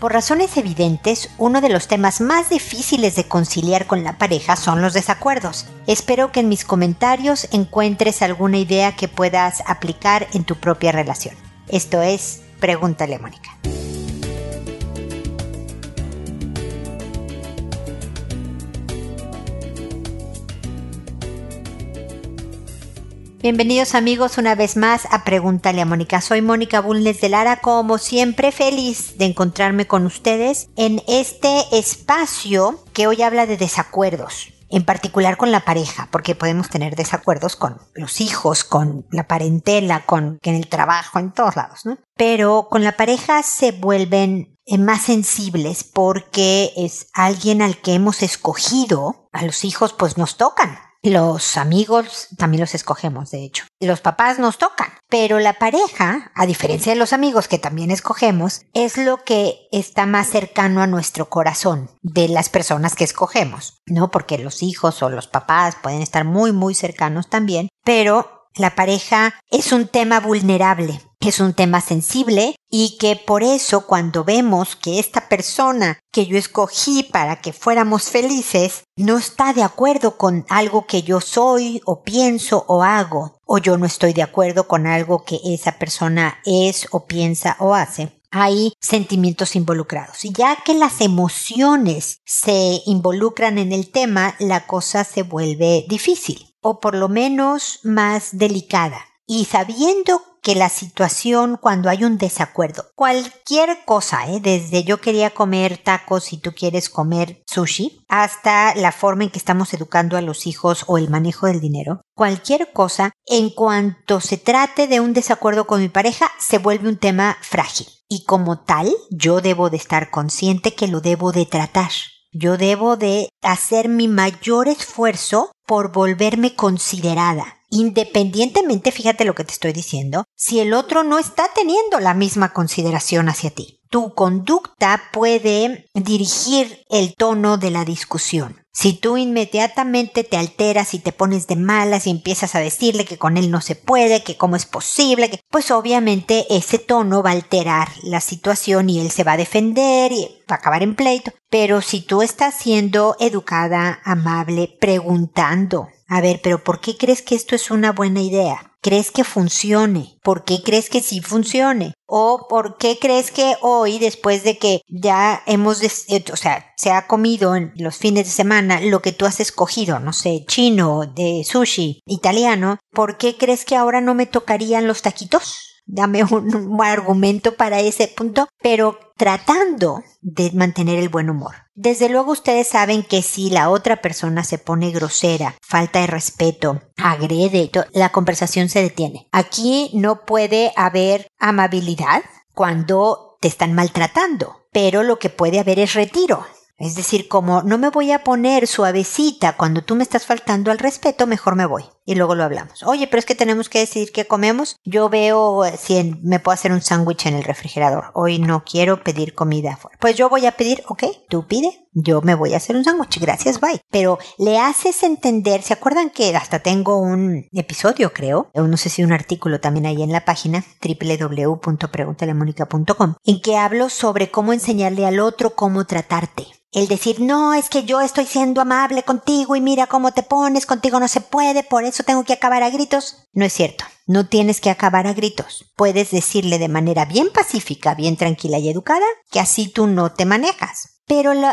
Por razones evidentes, uno de los temas más difíciles de conciliar con la pareja son los desacuerdos. Espero que en mis comentarios encuentres alguna idea que puedas aplicar en tu propia relación. Esto es Pregúntale Mónica. Bienvenidos amigos una vez más a Pregúntale a Mónica. Soy Mónica Bulnes de Lara, como siempre feliz de encontrarme con ustedes en este espacio que hoy habla de desacuerdos en particular con la pareja, porque podemos tener desacuerdos con los hijos, con la parentela, con en el trabajo, en todos lados, ¿no? Pero con la pareja se vuelven eh, más sensibles porque es alguien al que hemos escogido, a los hijos pues nos tocan, los amigos también los escogemos, de hecho. Los papás nos tocan. Pero la pareja, a diferencia de los amigos que también escogemos, es lo que está más cercano a nuestro corazón de las personas que escogemos. ¿No? Porque los hijos o los papás pueden estar muy, muy cercanos también. Pero la pareja es un tema vulnerable es un tema sensible y que por eso cuando vemos que esta persona que yo escogí para que fuéramos felices no está de acuerdo con algo que yo soy o pienso o hago, o yo no estoy de acuerdo con algo que esa persona es o piensa o hace, hay sentimientos involucrados. Y ya que las emociones se involucran en el tema, la cosa se vuelve difícil, o por lo menos más delicada. Y sabiendo que la situación cuando hay un desacuerdo, cualquier cosa, ¿eh? desde yo quería comer tacos y tú quieres comer sushi, hasta la forma en que estamos educando a los hijos o el manejo del dinero, cualquier cosa, en cuanto se trate de un desacuerdo con mi pareja, se vuelve un tema frágil. Y como tal, yo debo de estar consciente que lo debo de tratar. Yo debo de hacer mi mayor esfuerzo por volverme considerada, independientemente, fíjate lo que te estoy diciendo, si el otro no está teniendo la misma consideración hacia ti. Tu conducta puede dirigir el tono de la discusión. Si tú inmediatamente te alteras y te pones de malas y empiezas a decirle que con él no se puede, que cómo es posible, que pues obviamente ese tono va a alterar la situación y él se va a defender y va a acabar en pleito. Pero si tú estás siendo educada, amable, preguntando, a ver, pero ¿por qué crees que esto es una buena idea? ¿Crees que funcione? ¿Por qué crees que sí funcione? ¿O por qué crees que hoy, después de que ya hemos, eh, o sea, se ha comido en los fines de semana lo que tú has escogido, no sé, chino, de sushi, italiano, ¿por qué crees que ahora no me tocarían los taquitos? dame un, argumento para ese punto, pero tratando de mantener el buen humor. Desde luego ustedes saben que si la otra persona se pone grosera, falta de respeto, agrede, la conversación se detiene. Aquí no puede haber amabilidad cuando te están maltratando, pero lo que puede haber es retiro. Es decir, como no me voy a poner suavecita cuando tú me estás faltando al respeto, mejor me voy. Y luego lo hablamos. Oye, pero es que tenemos que decidir qué comemos. Yo veo si me puedo hacer un sándwich en el refrigerador. Hoy no quiero pedir comida afuera. Pues yo voy a pedir, ok, tú pide. Yo me voy a hacer un sándwich. Gracias, bye. Pero le haces entender, ¿se acuerdan que hasta tengo un episodio, creo? No sé si un artículo también ahí en la página www.preguntalemónica.com en que hablo sobre cómo enseñarle al otro cómo tratarte el decir, no, es que yo estoy siendo amable contigo y mira cómo te pones, contigo no se puede, por eso tengo que acabar a gritos, no es cierto. No tienes que acabar a gritos. Puedes decirle de manera bien pacífica, bien tranquila y educada que así tú no te manejas. Pero lo,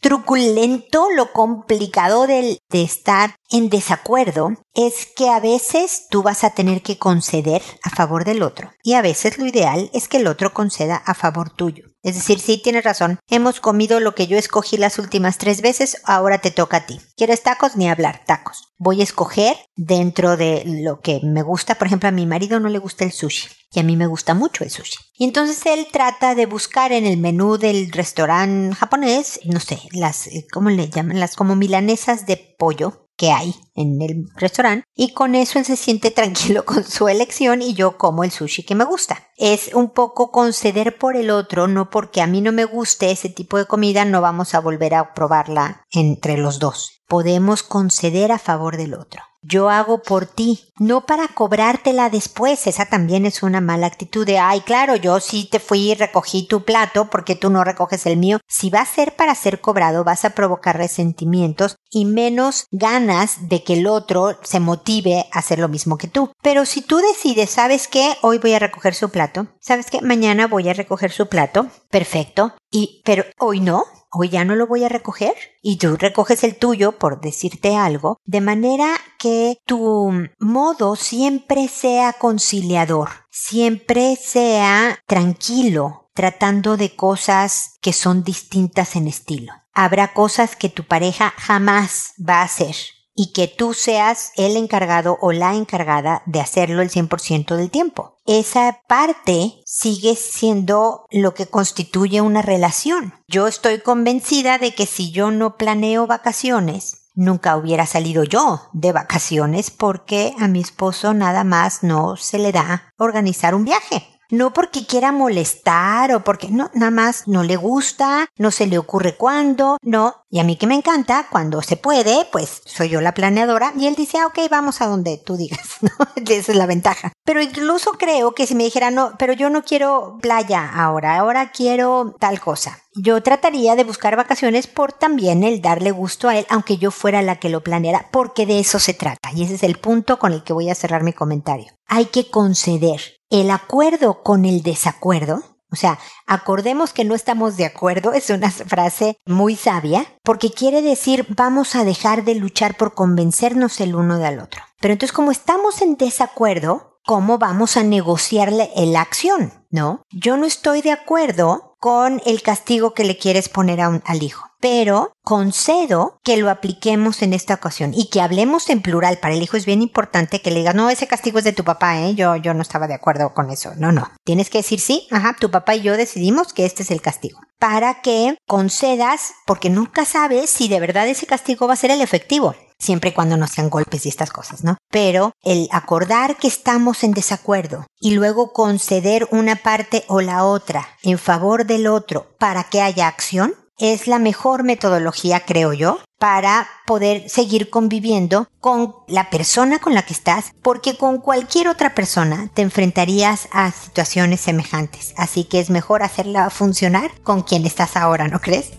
truculento, lo complicado de, de estar en desacuerdo es que a veces tú vas a tener que conceder a favor del otro y a veces lo ideal es que el otro conceda a favor tuyo. Es decir, sí tienes razón, hemos comido lo que yo escogí las últimas tres veces, ahora te toca a ti. ¿Quieres tacos? Ni hablar, tacos. Voy a escoger dentro de lo que me gusta, por ejemplo, a mi marido no le gusta el sushi y a mí me gusta mucho el sushi. Y entonces él trata de buscar en el menú del restaurante japonés, no sé, las, eh, ¿cómo le llaman? Las como milanesas de pollo que hay en el restaurante y con eso él se siente tranquilo con su elección y yo como el sushi que me gusta. Es un poco conceder por el otro, no porque a mí no me guste ese tipo de comida, no vamos a volver a probarla entre los dos. Podemos conceder a favor del otro. Yo hago por ti, no para cobrártela después. Esa también es una mala actitud de, ay, claro, yo sí te fui y recogí tu plato porque tú no recoges el mío. Si va a ser para ser cobrado, vas a provocar resentimientos y menos ganas de que el otro se motive a hacer lo mismo que tú. Pero si tú decides, ¿sabes qué? Hoy voy a recoger su plato. ¿Sabes qué? Mañana voy a recoger su plato. Perfecto. Y, pero hoy no hoy ya no lo voy a recoger y tú recoges el tuyo por decirte algo, de manera que tu modo siempre sea conciliador, siempre sea tranquilo, tratando de cosas que son distintas en estilo. Habrá cosas que tu pareja jamás va a hacer y que tú seas el encargado o la encargada de hacerlo el 100% del tiempo. Esa parte sigue siendo lo que constituye una relación. Yo estoy convencida de que si yo no planeo vacaciones, nunca hubiera salido yo de vacaciones porque a mi esposo nada más no se le da organizar un viaje no porque quiera molestar o porque no, nada más no le gusta, no se le ocurre cuándo, no. Y a mí que me encanta, cuando se puede, pues soy yo la planeadora y él dice, ah, ok, vamos a donde tú digas, ¿no? Esa es la ventaja. Pero incluso creo que si me dijera, no, pero yo no quiero playa ahora, ahora quiero tal cosa. Yo trataría de buscar vacaciones por también el darle gusto a él, aunque yo fuera la que lo planeara, porque de eso se trata. Y ese es el punto con el que voy a cerrar mi comentario. Hay que conceder el acuerdo con el desacuerdo, o sea, acordemos que no estamos de acuerdo, es una frase muy sabia, porque quiere decir vamos a dejar de luchar por convencernos el uno del otro. Pero entonces como estamos en desacuerdo, ¿cómo vamos a negociarle la acción? ¿No? Yo no estoy de acuerdo con el castigo que le quieres poner a un, al hijo. Pero concedo que lo apliquemos en esta ocasión y que hablemos en plural. Para el hijo es bien importante que le digas, no, ese castigo es de tu papá, ¿eh? Yo, yo no estaba de acuerdo con eso. No, no. Tienes que decir, sí, ajá, tu papá y yo decidimos que este es el castigo. Para que concedas, porque nunca sabes si de verdad ese castigo va a ser el efectivo siempre cuando no sean golpes y estas cosas, ¿no? Pero el acordar que estamos en desacuerdo y luego conceder una parte o la otra en favor del otro para que haya acción, es la mejor metodología, creo yo, para poder seguir conviviendo con la persona con la que estás, porque con cualquier otra persona te enfrentarías a situaciones semejantes. Así que es mejor hacerla funcionar con quien estás ahora, ¿no crees?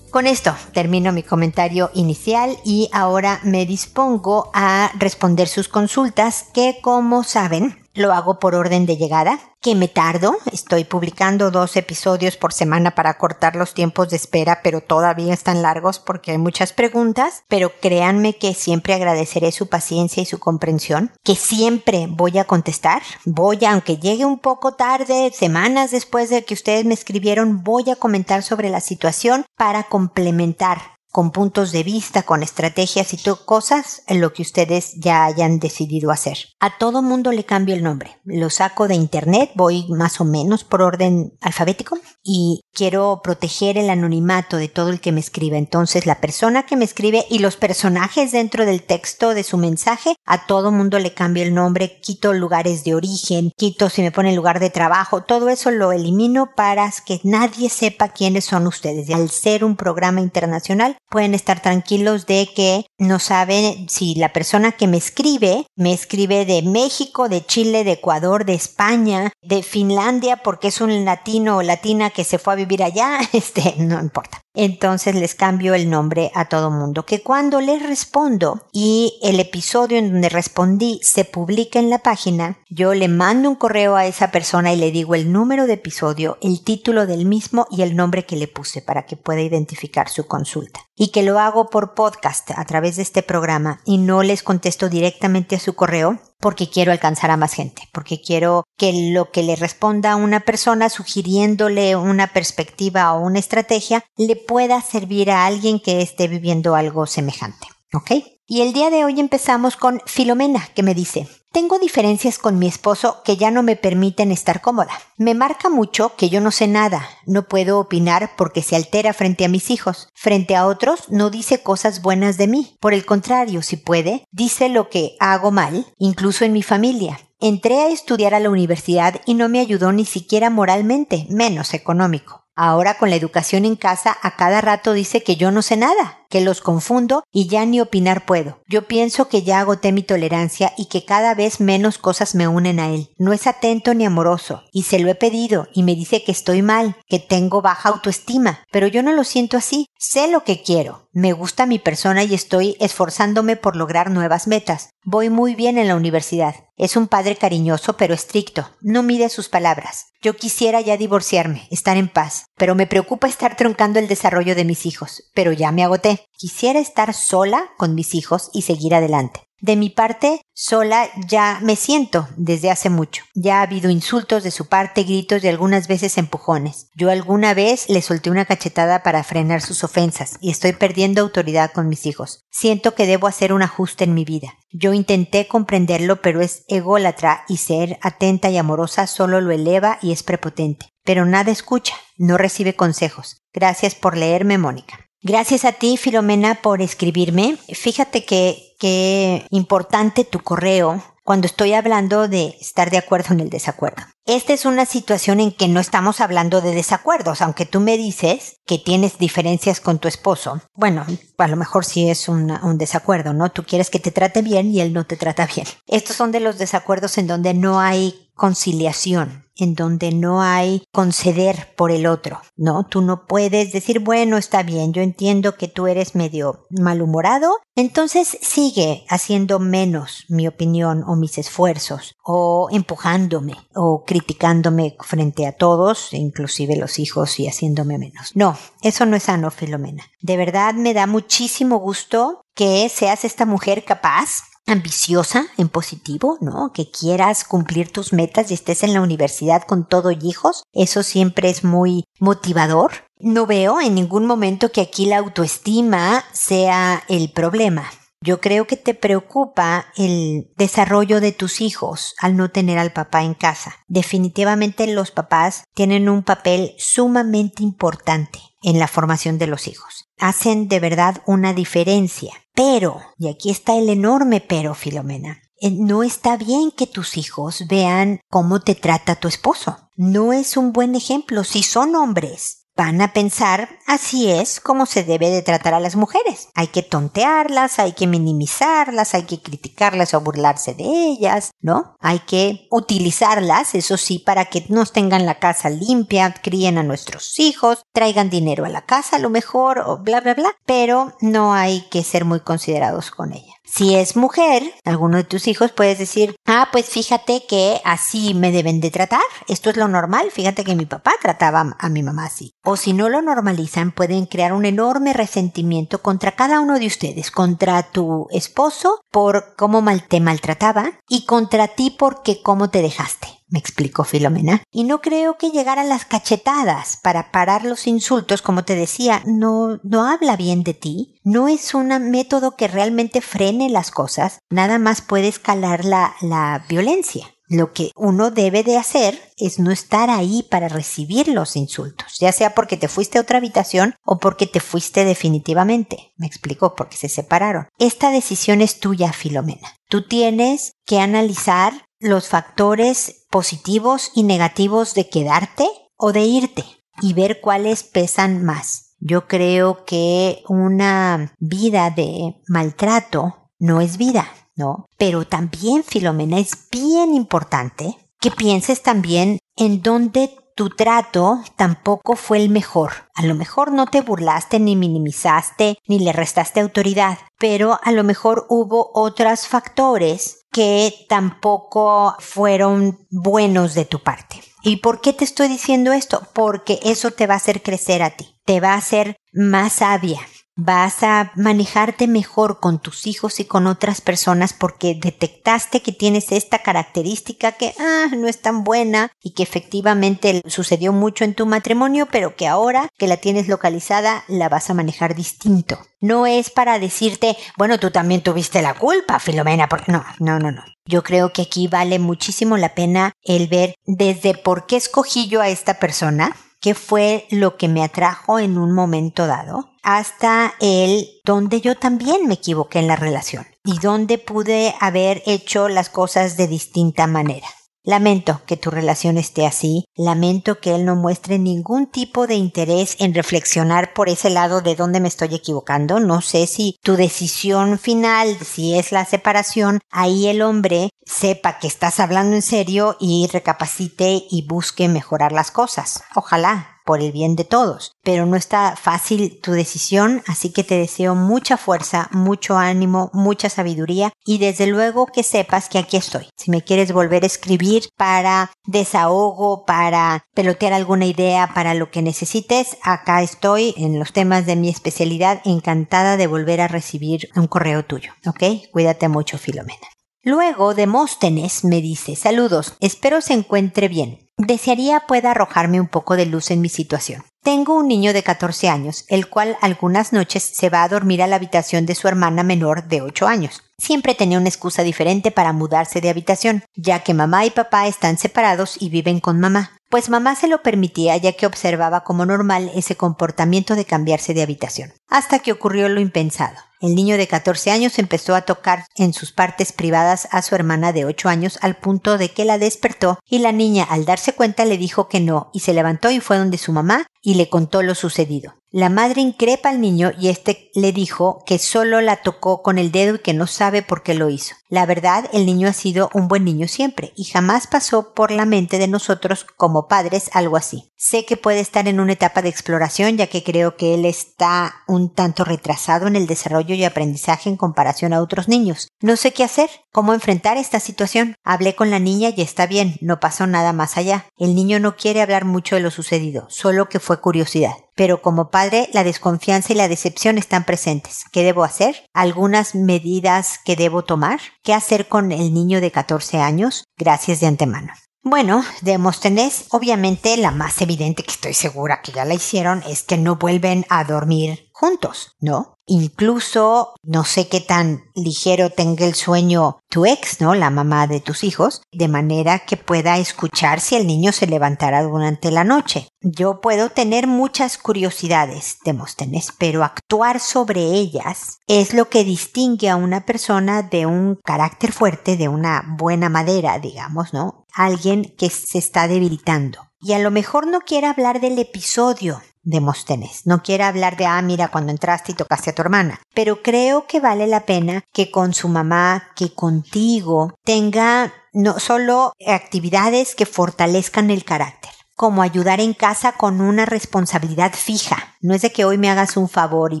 Con esto termino mi comentario inicial y ahora me dispongo a responder sus consultas que como saben lo hago por orden de llegada, que me tardo, estoy publicando dos episodios por semana para cortar los tiempos de espera, pero todavía están largos porque hay muchas preguntas, pero créanme que siempre agradeceré su paciencia y su comprensión, que siempre voy a contestar, voy aunque llegue un poco tarde, semanas después de que ustedes me escribieron, voy a comentar sobre la situación para complementar con puntos de vista, con estrategias y cosas lo que ustedes ya hayan decidido hacer. A todo mundo le cambio el nombre. Lo saco de internet, voy más o menos por orden alfabético y quiero proteger el anonimato de todo el que me escribe. Entonces, la persona que me escribe y los personajes dentro del texto de su mensaje, a todo mundo le cambio el nombre, quito lugares de origen, quito si me pone lugar de trabajo, todo eso lo elimino para que nadie sepa quiénes son ustedes. Al ser un programa internacional, pueden estar tranquilos de que no saben si la persona que me escribe me escribe de México, de Chile, de Ecuador, de España, de Finlandia, porque es un latino o latina que se fue a vivir allá, este, no importa. Entonces les cambio el nombre a todo mundo. Que cuando les respondo y el episodio en donde respondí se publica en la página, yo le mando un correo a esa persona y le digo el número de episodio, el título del mismo y el nombre que le puse para que pueda identificar su consulta y que lo hago por podcast a través de este programa y no les contesto directamente a su correo porque quiero alcanzar a más gente, porque quiero que lo que le responda a una persona sugiriéndole una perspectiva o una estrategia le pueda servir a alguien que esté viviendo algo semejante. ¿Ok? Y el día de hoy empezamos con Filomena, que me dice, tengo diferencias con mi esposo que ya no me permiten estar cómoda. Me marca mucho que yo no sé nada, no puedo opinar porque se altera frente a mis hijos. Frente a otros no dice cosas buenas de mí. Por el contrario, si puede, dice lo que hago mal, incluso en mi familia. Entré a estudiar a la universidad y no me ayudó ni siquiera moralmente, menos económico. Ahora con la educación en casa a cada rato dice que yo no sé nada, que los confundo y ya ni opinar puedo. Yo pienso que ya agoté mi tolerancia y que cada vez menos cosas me unen a él. No es atento ni amoroso y se lo he pedido y me dice que estoy mal, que tengo baja autoestima, pero yo no lo siento así. Sé lo que quiero. Me gusta mi persona y estoy esforzándome por lograr nuevas metas. Voy muy bien en la universidad. Es un padre cariñoso pero estricto. No mide sus palabras. Yo quisiera ya divorciarme, estar en paz, pero me preocupa estar truncando el desarrollo de mis hijos. Pero ya me agoté. Quisiera estar sola con mis hijos y seguir adelante. De mi parte, sola ya me siento desde hace mucho. Ya ha habido insultos de su parte, gritos y algunas veces empujones. Yo alguna vez le solté una cachetada para frenar sus ofensas y estoy perdiendo autoridad con mis hijos. Siento que debo hacer un ajuste en mi vida. Yo intenté comprenderlo, pero es ególatra y ser atenta y amorosa solo lo eleva y es prepotente. Pero nada escucha, no recibe consejos. Gracias por leerme, Mónica. Gracias a ti, Filomena, por escribirme. Fíjate que qué importante tu correo cuando estoy hablando de estar de acuerdo en el desacuerdo. Esta es una situación en que no estamos hablando de desacuerdos, aunque tú me dices que tienes diferencias con tu esposo. Bueno, a lo mejor sí es un desacuerdo, ¿no? Tú quieres que te trate bien y él no te trata bien. Estos son de los desacuerdos en donde no hay conciliación, en donde no hay conceder por el otro, ¿no? Tú no puedes decir, bueno, está bien, yo entiendo que tú eres medio malhumorado, entonces sigue haciendo menos mi opinión o mis esfuerzos, o empujándome, o criticándome frente a todos, inclusive los hijos, y haciéndome menos. No, eso no es sano, Filomena. De verdad me da muchísimo gusto que seas esta mujer capaz ambiciosa en positivo, ¿no? Que quieras cumplir tus metas y estés en la universidad con todo y hijos. Eso siempre es muy motivador. No veo en ningún momento que aquí la autoestima sea el problema. Yo creo que te preocupa el desarrollo de tus hijos al no tener al papá en casa. Definitivamente los papás tienen un papel sumamente importante en la formación de los hijos. Hacen de verdad una diferencia. Pero, y aquí está el enorme pero, Filomena, eh, no está bien que tus hijos vean cómo te trata tu esposo. No es un buen ejemplo. Si son hombres van a pensar así es como se debe de tratar a las mujeres. Hay que tontearlas, hay que minimizarlas, hay que criticarlas o burlarse de ellas, ¿no? Hay que utilizarlas, eso sí, para que nos tengan la casa limpia, críen a nuestros hijos, traigan dinero a la casa a lo mejor, o bla, bla, bla, pero no hay que ser muy considerados con ella. Si es mujer, alguno de tus hijos puedes decir, ah, pues fíjate que así me deben de tratar, esto es lo normal, fíjate que mi papá trataba a mi mamá así. O si no lo normalizan, pueden crear un enorme resentimiento contra cada uno de ustedes, contra tu esposo por cómo mal te maltrataba y contra ti porque cómo te dejaste me explicó Filomena. Y no creo que llegar a las cachetadas para parar los insultos, como te decía, no, no habla bien de ti. No es un método que realmente frene las cosas. Nada más puede escalar la, la violencia. Lo que uno debe de hacer es no estar ahí para recibir los insultos, ya sea porque te fuiste a otra habitación o porque te fuiste definitivamente. Me explicó, porque se separaron. Esta decisión es tuya, Filomena. Tú tienes que analizar los factores positivos y negativos de quedarte o de irte y ver cuáles pesan más. Yo creo que una vida de maltrato no es vida, ¿no? Pero también, Filomena, es bien importante que pienses también en dónde tu trato tampoco fue el mejor. A lo mejor no te burlaste ni minimizaste ni le restaste autoridad, pero a lo mejor hubo otros factores que tampoco fueron buenos de tu parte. ¿Y por qué te estoy diciendo esto? Porque eso te va a hacer crecer a ti, te va a hacer más sabia, vas a manejarte mejor con tus hijos y con otras personas porque detectaste que tienes esta característica que ah, no es tan buena y que efectivamente sucedió mucho en tu matrimonio, pero que ahora que la tienes localizada la vas a manejar distinto. No es para decirte, bueno, tú también tuviste la culpa, Filomena, porque no, no, no, no. Yo creo que aquí vale muchísimo la pena el ver desde por qué escogí yo a esta persona, qué fue lo que me atrajo en un momento dado, hasta el donde yo también me equivoqué en la relación y donde pude haber hecho las cosas de distinta manera. Lamento que tu relación esté así, lamento que él no muestre ningún tipo de interés en reflexionar por ese lado de dónde me estoy equivocando. No sé si tu decisión final, si es la separación, ahí el hombre sepa que estás hablando en serio y recapacite y busque mejorar las cosas. Ojalá, por el bien de todos. Pero no está fácil tu decisión, así que te deseo mucha fuerza, mucho ánimo, mucha sabiduría y desde luego que sepas que aquí estoy. Si me quieres volver a escribir para desahogo, para pelotear alguna idea, para lo que necesites, acá estoy en los temas de mi especialidad, encantada de volver a recibir un correo tuyo. ¿Ok? Cuídate mucho, Filomena. Luego Demóstenes me dice, saludos, espero se encuentre bien. Desearía pueda arrojarme un poco de luz en mi situación. Tengo un niño de 14 años, el cual algunas noches se va a dormir a la habitación de su hermana menor de 8 años. Siempre tenía una excusa diferente para mudarse de habitación, ya que mamá y papá están separados y viven con mamá. Pues mamá se lo permitía ya que observaba como normal ese comportamiento de cambiarse de habitación. Hasta que ocurrió lo impensado. El niño de 14 años empezó a tocar en sus partes privadas a su hermana de 8 años al punto de que la despertó y la niña al darse cuenta le dijo que no y se levantó y fue donde su mamá y le contó lo sucedido. La madre increpa al niño y éste le dijo que solo la tocó con el dedo y que no sabe por qué lo hizo. La verdad, el niño ha sido un buen niño siempre y jamás pasó por la mente de nosotros como padres algo así. Sé que puede estar en una etapa de exploración ya que creo que él está un tanto retrasado en el desarrollo y aprendizaje en comparación a otros niños. No sé qué hacer, cómo enfrentar esta situación. Hablé con la niña y está bien, no pasó nada más allá. El niño no quiere hablar mucho de lo sucedido, solo que fue curiosidad pero como padre la desconfianza y la decepción están presentes. ¿Qué debo hacer? ¿Algunas medidas que debo tomar? ¿Qué hacer con el niño de 14 años? Gracias de antemano. Bueno, Demóstenes, obviamente la más evidente que estoy segura que ya la hicieron es que no vuelven a dormir juntos, ¿no? Incluso no sé qué tan ligero tenga el sueño tu ex, ¿no? La mamá de tus hijos, de manera que pueda escuchar si el niño se levantara durante la noche. Yo puedo tener muchas curiosidades, Demóstenes, pero actuar sobre ellas es lo que distingue a una persona de un carácter fuerte, de una buena madera, digamos, ¿no? Alguien que se está debilitando. Y a lo mejor no quiere hablar del episodio, Demóstenes. No quiere hablar de, ah, mira, cuando entraste y tocaste a tu hermana. Pero creo que vale la pena que con su mamá, que contigo, tenga no solo actividades que fortalezcan el carácter como ayudar en casa con una responsabilidad fija. No es de que hoy me hagas un favor y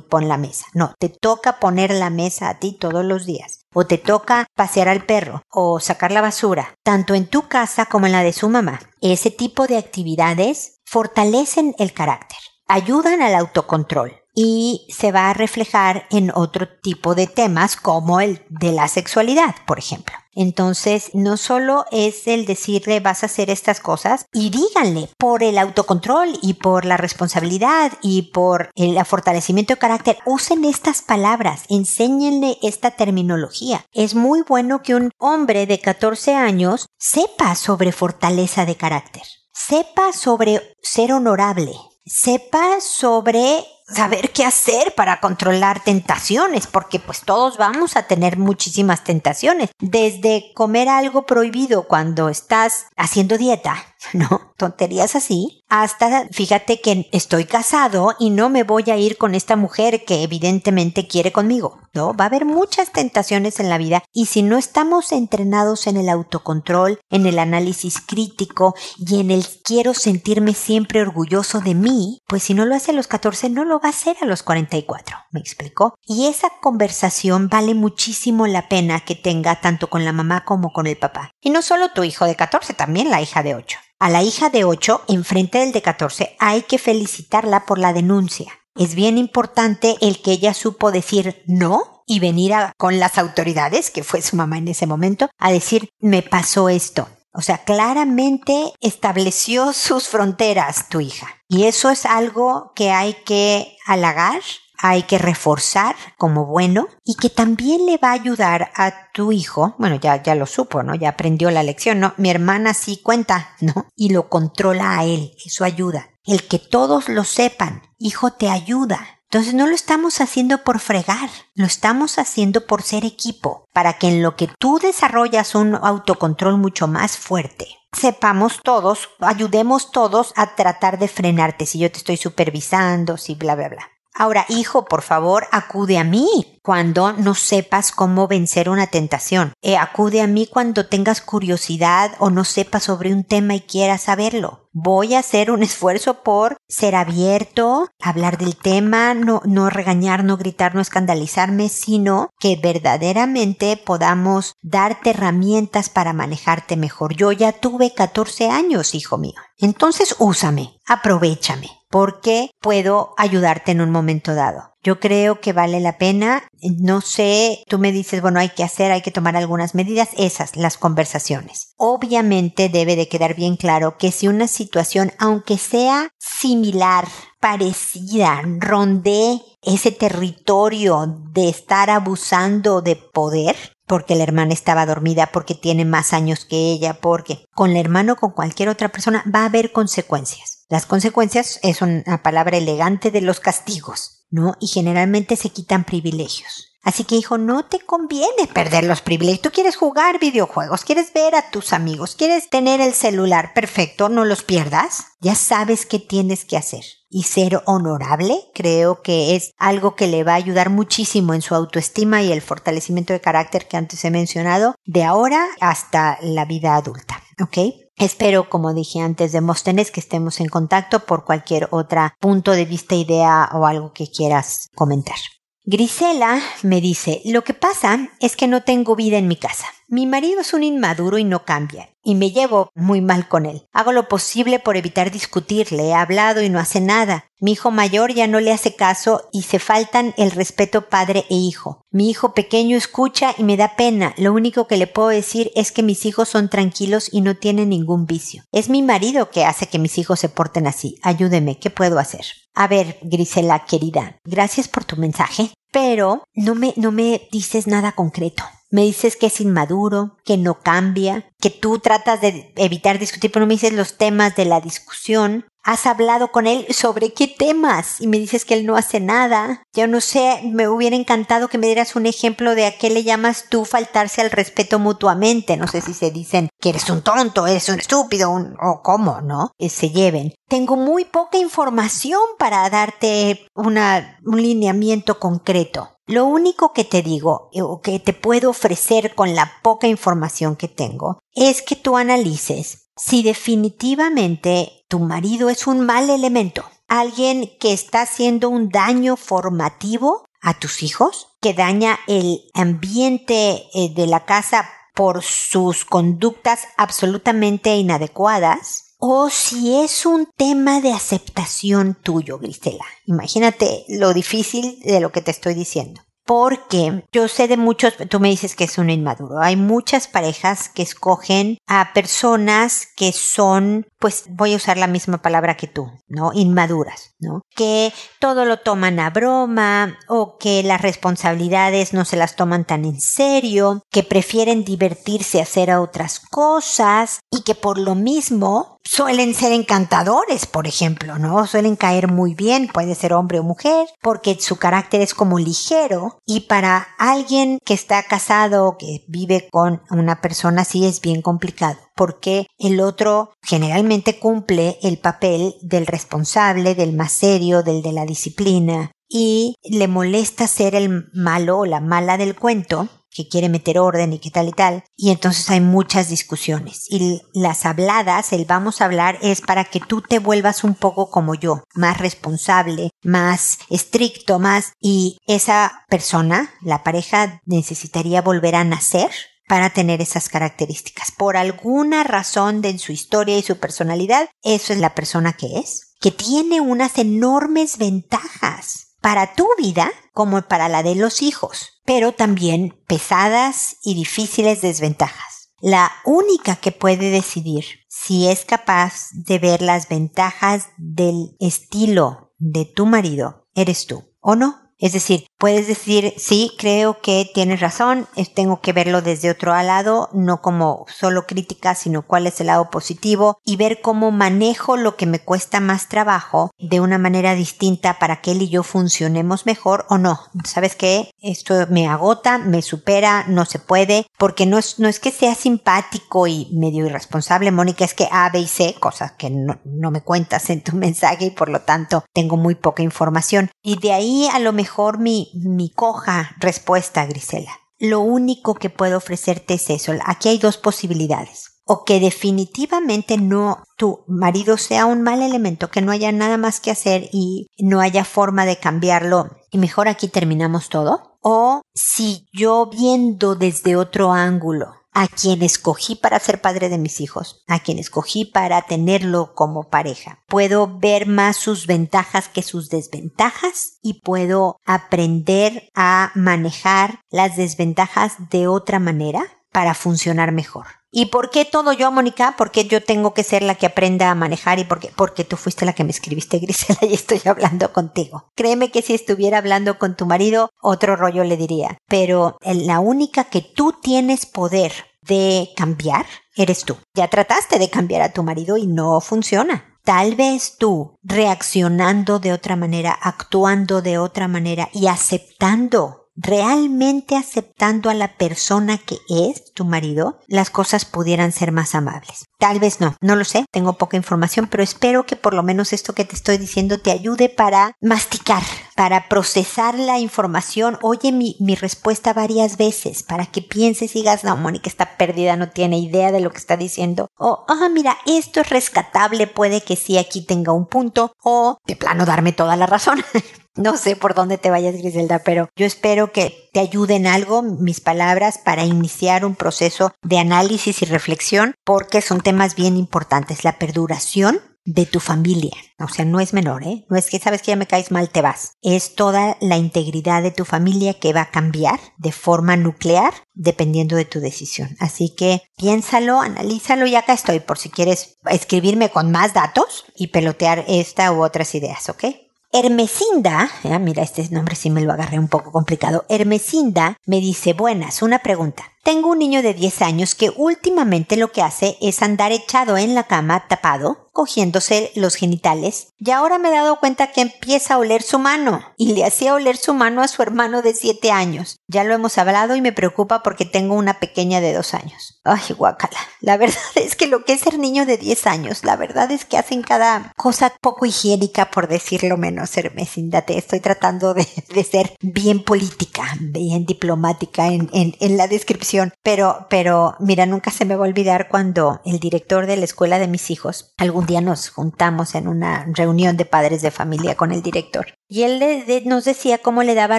pon la mesa. No, te toca poner la mesa a ti todos los días. O te toca pasear al perro o sacar la basura, tanto en tu casa como en la de su mamá. Ese tipo de actividades fortalecen el carácter ayudan al autocontrol y se va a reflejar en otro tipo de temas como el de la sexualidad, por ejemplo. Entonces, no solo es el decirle vas a hacer estas cosas y díganle por el autocontrol y por la responsabilidad y por el fortalecimiento de carácter, usen estas palabras, enséñenle esta terminología. Es muy bueno que un hombre de 14 años sepa sobre fortaleza de carácter, sepa sobre ser honorable, sepa sobre saber qué hacer para controlar tentaciones, porque pues todos vamos a tener muchísimas tentaciones, desde comer algo prohibido cuando estás haciendo dieta, ¿no? Tonterías así, hasta fíjate que estoy casado y no me voy a ir con esta mujer que evidentemente quiere conmigo, ¿no? Va a haber muchas tentaciones en la vida y si no estamos entrenados en el autocontrol, en el análisis crítico y en el quiero sentirme siempre orgulloso de mí, pues si no lo hace a los 14 no lo va a hacer a los 44, ¿me explicó? Y esa conversación vale muchísimo la pena que tenga tanto con la mamá como con el papá. Y no solo tu hijo de 14, también la hija de 8. A la hija de 8, enfrente del de 14, hay que felicitarla por la denuncia. Es bien importante el que ella supo decir no y venir con las autoridades, que fue su mamá en ese momento, a decir, me pasó esto. O sea, claramente estableció sus fronteras tu hija. Y eso es algo que hay que halagar, hay que reforzar como bueno y que también le va a ayudar a tu hijo, bueno, ya, ya lo supo, ¿no? Ya aprendió la lección, ¿no? Mi hermana sí cuenta, ¿no? Y lo controla a él, eso ayuda. El que todos lo sepan, hijo te ayuda, Entonces no lo estamos haciendo por fregar, lo estamos haciendo por ser equipo, para que en lo que tú desarrollas un autocontrol mucho más fuerte, sepamos todos, ayudemos todos a tratar de frenarte si yo te estoy supervisando, si bla, bla, bla. Ahora, hijo, por favor, acude a mí cuando no sepas cómo vencer una tentación. Eh, acude a mí cuando tengas curiosidad o no sepas sobre un tema y quieras saberlo. Voy a hacer un esfuerzo por ser abierto, hablar del tema, no, no regañar, no gritar, no escandalizarme, sino que verdaderamente podamos darte herramientas para manejarte mejor. Yo ya tuve 14 años, hijo mío. Entonces úsame, aprovechame porque puedo ayudarte en un momento dado. Yo creo que vale la pena. No sé, tú me dices, bueno, hay que hacer, hay que tomar algunas medidas, esas, las conversaciones. Obviamente debe de quedar bien claro que si una situación, aunque sea similar, parecida, ronde ese territorio de estar abusando de poder, porque la hermana estaba dormida, porque tiene más años que ella, porque con el hermano o con cualquier otra persona va a haber consecuencias. Las consecuencias es una palabra elegante de los castigos, ¿no? Y generalmente se quitan privilegios. Así que hijo, no te conviene perder los privilegios. Tú quieres jugar videojuegos, quieres ver a tus amigos, quieres tener el celular perfecto, no los pierdas. Ya sabes qué tienes que hacer. Y ser honorable creo que es algo que le va a ayudar muchísimo en su autoestima y el fortalecimiento de carácter que antes he mencionado, de ahora hasta la vida adulta. ¿Ok? Espero, como dije antes, de Móstenes, que estemos en contacto por cualquier otro punto de vista, idea o algo que quieras comentar. Grisela me dice, lo que pasa es que no tengo vida en mi casa. Mi marido es un inmaduro y no cambia, y me llevo muy mal con él. Hago lo posible por evitar discutirle, he hablado y no hace nada. Mi hijo mayor ya no le hace caso y se faltan el respeto padre e hijo. Mi hijo pequeño escucha y me da pena. Lo único que le puedo decir es que mis hijos son tranquilos y no tienen ningún vicio. Es mi marido que hace que mis hijos se porten así. Ayúdeme, ¿qué puedo hacer? A ver, Grisela querida, gracias por tu mensaje pero no me, no me dices nada concreto. Me dices que es inmaduro, que no cambia, que tú tratas de evitar discutir, pero no me dices los temas de la discusión. ¿Has hablado con él sobre qué temas? Y me dices que él no hace nada. Yo no sé, me hubiera encantado que me dieras un ejemplo de a qué le llamas tú faltarse al respeto mutuamente. No sé si se dicen que eres un tonto, eres un estúpido, o cómo, ¿no? Eh, se lleven. Tengo muy poca información para darte una, un lineamiento concreto. Lo único que te digo eh, o que te puedo ofrecer con la poca información que tengo es que tú analices si definitivamente tu marido es un mal elemento, alguien que está haciendo un daño formativo a tus hijos, que daña el ambiente eh, de la casa por sus conductas absolutamente inadecuadas, o si es un tema de aceptación tuyo, Grisela. Imagínate lo difícil de lo que te estoy diciendo. Porque yo sé de muchos, tú me dices que es un inmaduro. Hay muchas parejas que escogen a personas que son, pues voy a usar la misma palabra que tú, ¿no? Inmaduras, ¿no? Que todo lo toman a broma o que las responsabilidades no se las toman tan en serio, que prefieren divertirse a hacer otras cosas y que por lo mismo suelen ser encantadores, por ejemplo, ¿no? Suelen caer muy bien, puede ser hombre o mujer, porque su carácter es como ligero y para alguien que está casado o que vive con una persona así es bien complicado, porque el otro generalmente cumple el papel del responsable, del más serio, del de la disciplina, y le molesta ser el malo o la mala del cuento que quiere meter orden y que tal y tal. Y entonces hay muchas discusiones. Y las habladas, el vamos a hablar, es para que tú te vuelvas un poco como yo, más responsable, más estricto, más... Y esa persona, la pareja, necesitaría volver a nacer para tener esas características. Por alguna razón de en su historia y su personalidad, eso es la persona que es, que tiene unas enormes ventajas para tu vida como para la de los hijos, pero también pesadas y difíciles desventajas. La única que puede decidir si es capaz de ver las ventajas del estilo de tu marido eres tú, ¿o no? Es decir, puedes decir, sí, creo que tienes razón, tengo que verlo desde otro lado, no como solo crítica, sino cuál es el lado positivo y ver cómo manejo lo que me cuesta más trabajo de una manera distinta para que él y yo funcionemos mejor o no. ¿Sabes qué? Esto me agota, me supera, no se puede, porque no es, no es que sea simpático y medio irresponsable, Mónica, es que A, B y C, cosas que no, no me cuentas en tu mensaje y por lo tanto tengo muy poca información. Y de ahí a lo mejor mi, mi coja respuesta, Grisela. Lo único que puedo ofrecerte es eso. Aquí hay dos posibilidades o que definitivamente no tu marido sea un mal elemento, que no haya nada más que hacer y no haya forma de cambiarlo y mejor aquí terminamos todo, o si yo viendo desde otro ángulo a quien escogí para ser padre de mis hijos, a quien escogí para tenerlo como pareja. Puedo ver más sus ventajas que sus desventajas y puedo aprender a manejar las desventajas de otra manera para funcionar mejor. ¿Y por qué todo yo, Mónica? ¿Por qué yo tengo que ser la que aprenda a manejar y por qué? Porque tú fuiste la que me escribiste, Grisela, y estoy hablando contigo. Créeme que si estuviera hablando con tu marido, otro rollo le diría. Pero la única que tú tienes poder de cambiar eres tú. Ya trataste de cambiar a tu marido y no funciona. Tal vez tú reaccionando de otra manera, actuando de otra manera y aceptando realmente aceptando a la persona que es tu marido, las cosas pudieran ser más amables. Tal vez no, no lo sé, tengo poca información, pero espero que por lo menos esto que te estoy diciendo te ayude para masticar, para procesar la información. Oye mi, respuesta varias veces para que pienses y digas, no, Mónica está perdida, no tiene idea de lo que está diciendo. O, ah, mira, esto es rescatable, puede que sí aquí tenga un punto. O, de plano, darme toda la razón. No sé por dónde te vayas, Griselda, pero yo espero que te ayuden algo mis palabras para iniciar un proceso de análisis y reflexión, porque son temas bien importantes. La perduración de tu familia. O sea, no es menor, ¿eh? No es que sabes que ya me caes mal, te vas. Es toda la integridad de tu familia que va a cambiar de forma nuclear dependiendo de tu decisión. Así que piénsalo, analízalo y acá estoy por si quieres escribirme con más datos y pelotear esta u otras ideas, ¿ok? Hermesinda, mira, este nombre sí me lo agarré un poco complicado. Hermesinda me dice, buenas, una pregunta. Tengo un niño de 10 años que últimamente lo que hace es andar echado en la cama tapado, cogiéndose los genitales, y ahora me he dado cuenta que empieza a oler su mano, y le hacía oler su mano a su hermano de 7 años. Ya lo hemos hablado y me preocupa porque tengo una pequeña de 2 años. Ay, guacala. La verdad es que lo que es ser niño de 10 años, la verdad es que hacen cada cosa poco higiénica, por decirlo menos, Hermesindate. Estoy tratando de, ser bien política, bien diplomática en, en la descripción pero, pero mira, nunca se me va a olvidar cuando el director de la escuela de mis hijos, algún día nos juntamos en una reunión de padres de familia con el director. Y él nos decía cómo le daba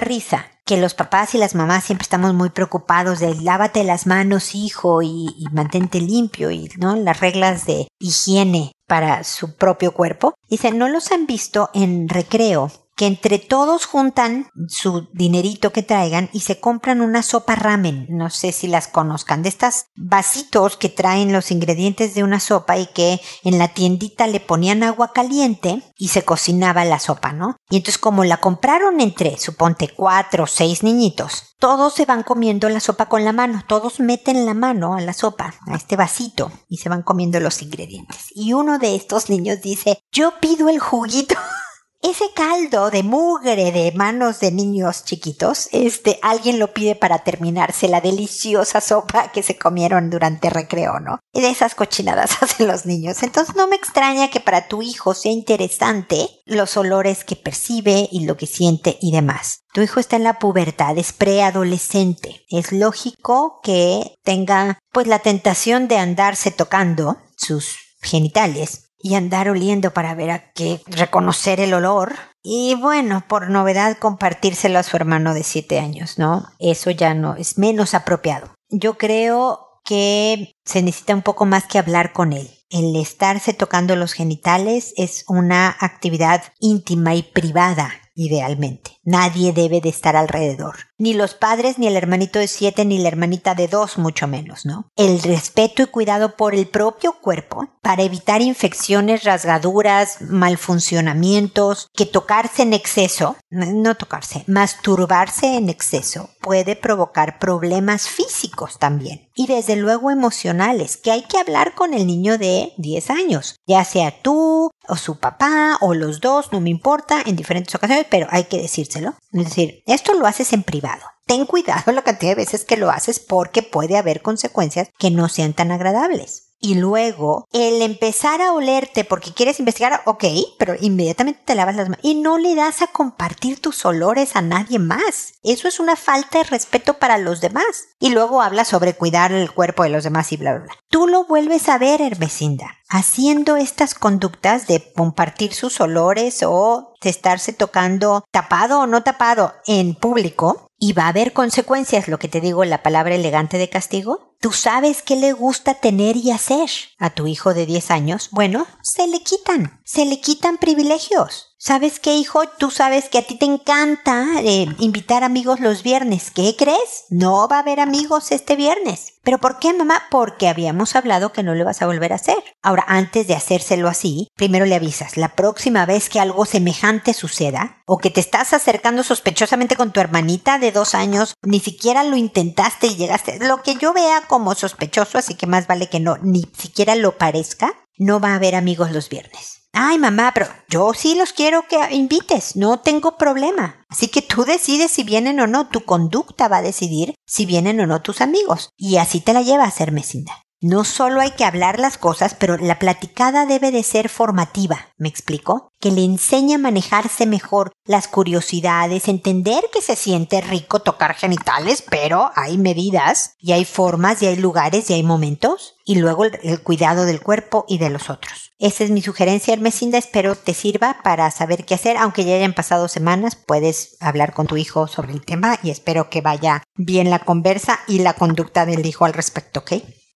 risa que los papás y las mamás siempre estamos muy preocupados de lávate las manos, hijo, y, y, mantente limpio, y no las reglas de higiene para su propio cuerpo. Dice, no los han visto en recreo que entre todos juntan su dinerito que traigan y se compran una sopa ramen. No sé si las conozcan. De estas vasitos que traen los ingredientes de una sopa y que en la tiendita le ponían agua caliente y se cocinaba la sopa, ¿no? Y entonces como la compraron entre, suponte, cuatro o seis niñitos, todos se van comiendo la sopa con la mano. Todos meten la mano a la sopa, a este vasito, y se van comiendo los ingredientes. Y uno de estos niños dice, yo pido el juguito. ese caldo de mugre de manos de niños chiquitos, este, alguien lo pide para terminarse la deliciosa sopa que se comieron durante recreo, ¿no? Y de esas cochinadas hacen los niños. Entonces no me extraña que para tu hijo sea interesante los olores que percibe y lo que siente y demás. Tu hijo está en la pubertad, es preadolescente. Es lógico que tenga pues la tentación de andarse tocando sus genitales y andar oliendo para ver a qué reconocer el olor. Y bueno, por novedad compartírselo a su hermano de siete años, ¿no? Eso ya no es menos apropiado. Yo creo que se necesita un poco más que hablar con él. El estarse tocando los genitales es una actividad íntima y privada idealmente. Nadie debe de estar alrededor. Ni los padres, ni el hermanito de siete, ni la hermanita de dos, mucho menos, ¿no? El respeto y cuidado por el propio cuerpo para evitar infecciones, rasgaduras, malfuncionamientos, que tocarse en exceso, no tocarse, masturbarse en exceso puede provocar problemas físicos también. Y desde luego emocionales, que hay que hablar con el niño de 10 años, ya sea tú o su papá o los dos, no me importa, en diferentes ocasiones, pero hay que decírselo. Es decir, esto lo haces en privado. Ten cuidado la cantidad de veces que lo haces porque puede haber consecuencias que no sean tan agradables. Y luego, el empezar a olerte porque quieres investigar, ok, pero inmediatamente te lavas las manos y no le das a compartir tus olores a nadie más. Eso es una falta de respeto para los demás. Y luego hablas sobre cuidar el cuerpo de los demás y bla, bla, bla. Tú lo vuelves a ver, Hermesinda, haciendo estas conductas de compartir sus olores o de estarse tocando tapado o no tapado en público. Y va a haber consecuencias, lo que te digo, la palabra elegante de castigo, ¿Tú sabes qué le gusta tener y hacer a tu hijo de 10 años? Bueno, se le quitan, se le quitan privilegios. ¿Sabes qué, hijo? Tú sabes que a ti te encanta eh, invitar amigos los viernes. ¿Qué crees? No va a haber amigos este viernes. ¿Pero por qué, mamá? Porque habíamos hablado que no le vas a volver a hacer. Ahora, antes de hacérselo así, primero le avisas. La próxima vez que algo semejante suceda, o que te estás acercando sospechosamente con tu hermanita de dos años, ni siquiera lo intentaste y llegaste. Lo que yo vea como sospechoso, así que más vale que no, ni siquiera lo parezca, no va a haber amigos los viernes. Ay, mamá, pero yo sí los quiero que invites, no tengo problema. Así que tú decides si vienen o no, tu conducta va a decidir si vienen o no tus amigos. Y así te la lleva a ser mesinda. No solo hay que hablar las cosas, pero la platicada debe de ser formativa, ¿me explico? Que le enseñe a manejarse mejor las curiosidades, entender que se siente rico tocar genitales, pero hay medidas y hay formas y hay lugares y hay momentos, y luego el, cuidado del cuerpo y de los otros. Esa es mi sugerencia, Hermesinda, espero te sirva para saber qué hacer, aunque ya hayan pasado semanas, puedes hablar con tu hijo sobre el tema y espero que vaya bien la conversa y la conducta del hijo al respecto, ¿ok?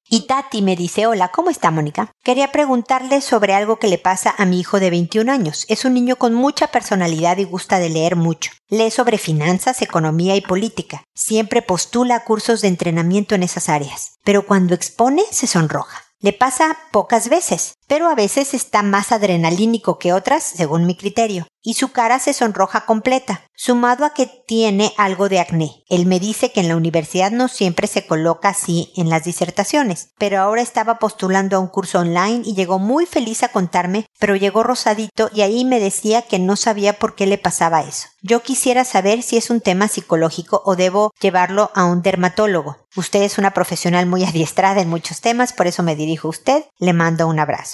Y Tati me dice, hola, ¿cómo está Mónica? Quería preguntarle sobre algo que le pasa a mi hijo de 21 años. Es un niño con mucha personalidad y gusta de leer mucho. Lee sobre finanzas, economía y política. Siempre postula cursos de entrenamiento en esas áreas. Pero cuando expone se sonroja. Le pasa pocas veces, pero a veces está más adrenalínico que otras, según mi criterio, y su cara se sonroja completa, sumado a que tiene algo de acné. Él me dice que en la universidad no siempre se coloca así en las disertaciones, pero ahora estaba postulando a un curso online y llegó muy feliz a contarme, pero llegó rosadito y ahí me decía que no sabía por qué le pasaba eso. Yo quisiera saber si es un tema psicológico o debo llevarlo a un dermatólogo. Usted es una profesional muy adiestrada en muchos temas, por eso me dirijo a usted. Le mando un abrazo.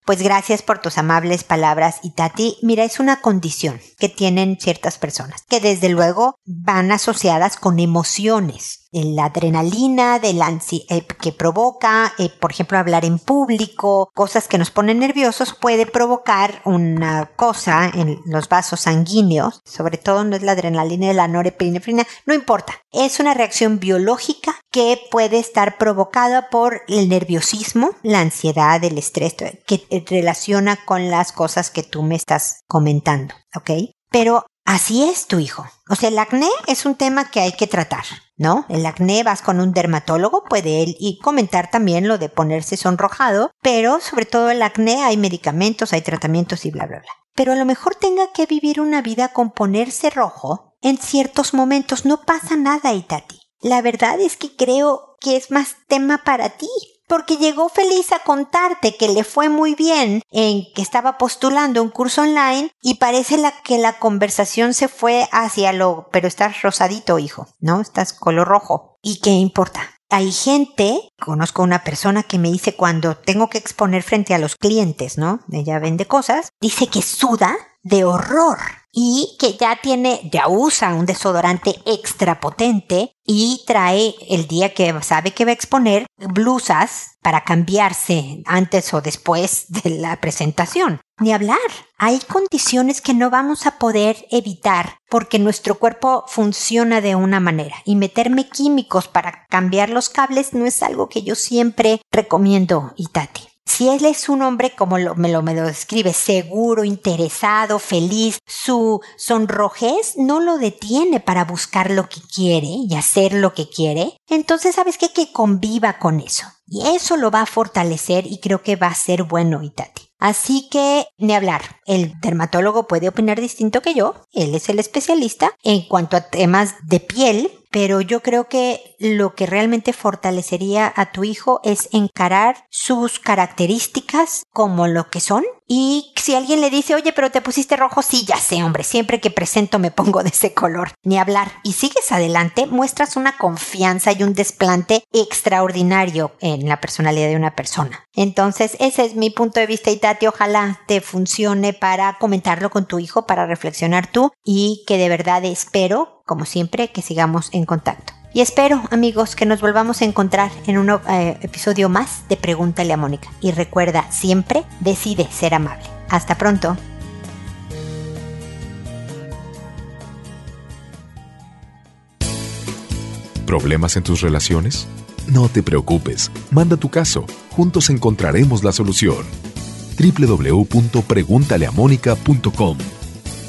Pues gracias por tus amables palabras. Y Tati, mira, es una condición que tienen ciertas personas, que desde luego van asociadas con emociones. La adrenalina, de la eh, que provoca, eh, por ejemplo, hablar en público, cosas que nos ponen nerviosos, puede provocar una cosa en los vasos sanguíneos, sobre todo no es la adrenalina y la norepinefrina, no importa, es una reacción biológica que puede estar provocada por el nerviosismo, la ansiedad, el estrés, que relaciona con las cosas que tú me estás comentando, ¿ok? Pero así es tu hijo. O sea, el acné es un tema que hay que tratar. ¿no? El acné vas con un dermatólogo, puede él y comentar también lo de ponerse sonrojado, pero sobre todo el acné hay medicamentos, hay tratamientos y bla, bla, bla. Pero a lo mejor tenga que vivir una vida con ponerse rojo en ciertos momentos. No pasa nada, Itati. La verdad es que creo que es más tema para ti, porque llegó feliz a contarte que le fue muy bien en que estaba postulando un curso online y parece la que la conversación se fue hacia lo, pero estás rosadito, hijo, ¿no? Estás color rojo. ¿Y qué importa? Hay gente, conozco una persona que me dice cuando tengo que exponer frente a los clientes, ¿no? Ella vende cosas, dice que suda de horror y que ya tiene, ya usa un desodorante extra potente y trae el día que sabe que va a exponer blusas para cambiarse antes o después de la presentación. Ni hablar. Hay condiciones que no vamos a poder evitar porque nuestro cuerpo funciona de una manera y meterme químicos para cambiar los cables no es algo que yo siempre recomiendo, Itati. Si él es un hombre, como me, lo, me lo describe, seguro, interesado, feliz, su sonrojez no lo detiene para buscar lo que quiere y hacer lo que quiere, entonces sabes qué? que conviva con eso. Y eso lo va a fortalecer y creo que va a ser bueno, Itati. Así que, ni hablar, el dermatólogo puede opinar distinto que yo, él es el especialista en cuanto a temas de piel, pero yo creo que lo que realmente fortalecería a tu hijo es encarar sus características como lo que son. Y si alguien le dice, oye, pero te pusiste rojo, sí, ya sé, hombre, siempre que presento me pongo de ese color, ni hablar. Y sigues adelante, muestras una confianza y un desplante extraordinario en la personalidad de una persona. Entonces, ese es mi punto de vista, Itati. Ojalá te funcione para comentarlo con tu hijo, para reflexionar tú y que de verdad espero como siempre, que sigamos en contacto. Y espero, amigos, que nos volvamos a encontrar en un eh, episodio más de Pregúntale a Mónica. Y recuerda, siempre decide ser amable. Hasta pronto. ¿Problemas en tus relaciones? No te preocupes, manda tu caso, juntos encontraremos la solución. www.preguntaleamónica.com